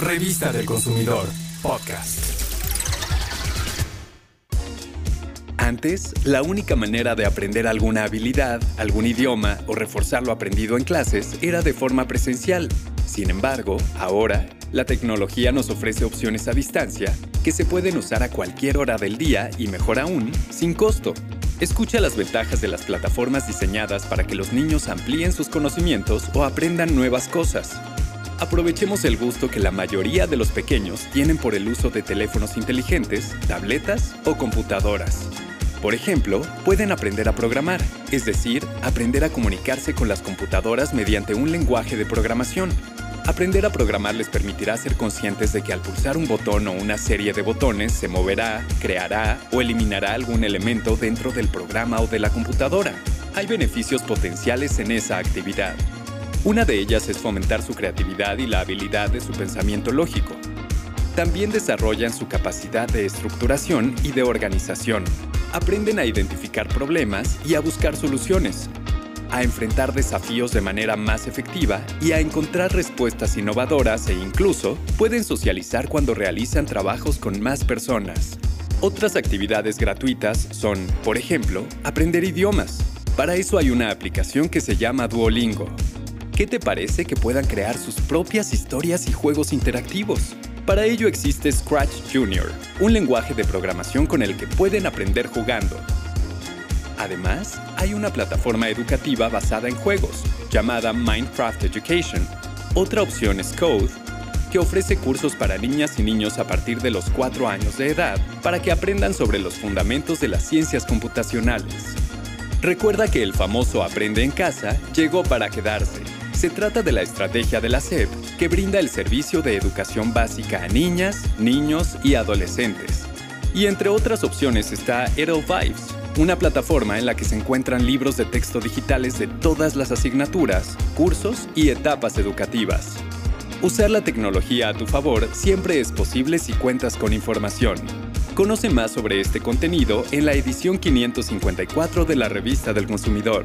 Revista del Consumidor, podcast. Antes, la única manera de aprender alguna habilidad, algún idioma o reforzar lo aprendido en clases era de forma presencial. Sin embargo, ahora, la tecnología nos ofrece opciones a distancia que se pueden usar a cualquier hora del día y mejor aún, sin costo. Escucha las ventajas de las plataformas diseñadas para que los niños amplíen sus conocimientos o aprendan nuevas cosas. Aprovechemos el gusto que la mayoría de los pequeños tienen por el uso de teléfonos inteligentes, tabletas o computadoras. Por ejemplo, pueden aprender a programar, es decir, aprender a comunicarse con las computadoras mediante un lenguaje de programación. Aprender a programar les permitirá ser conscientes de que al pulsar un botón o una serie de botones se moverá, creará o eliminará algún elemento dentro del programa o de la computadora. Hay beneficios potenciales en esa actividad. Una de ellas es fomentar su creatividad y la habilidad de su pensamiento lógico. También desarrollan su capacidad de estructuración y de organización. Aprenden a identificar problemas y a buscar soluciones, a enfrentar desafíos de manera más efectiva y a encontrar respuestas innovadoras e incluso pueden socializar cuando realizan trabajos con más personas. Otras actividades gratuitas son, por ejemplo, aprender idiomas. Para eso hay una aplicación que se llama Duolingo. ¿Qué te parece que puedan crear sus propias historias y juegos interactivos? Para ello existe Scratch Junior, un lenguaje de programación con el que pueden aprender jugando. Además, hay una plataforma educativa basada en juegos, llamada Minecraft Education. Otra opción es Code, que ofrece cursos para niñas y niños a partir de los 4 años de edad para que aprendan sobre los fundamentos de las ciencias computacionales. Recuerda que el famoso Aprende en casa llegó para quedarse. Se trata de la estrategia de la SEP que brinda el servicio de educación básica a niñas, niños y adolescentes. Y entre otras opciones está Edelvibes, una plataforma en la que se encuentran libros de texto digitales de todas las asignaturas, cursos y etapas educativas. Usar la tecnología a tu favor siempre es posible si cuentas con información. Conoce más sobre este contenido en la edición 554 de la Revista del Consumidor.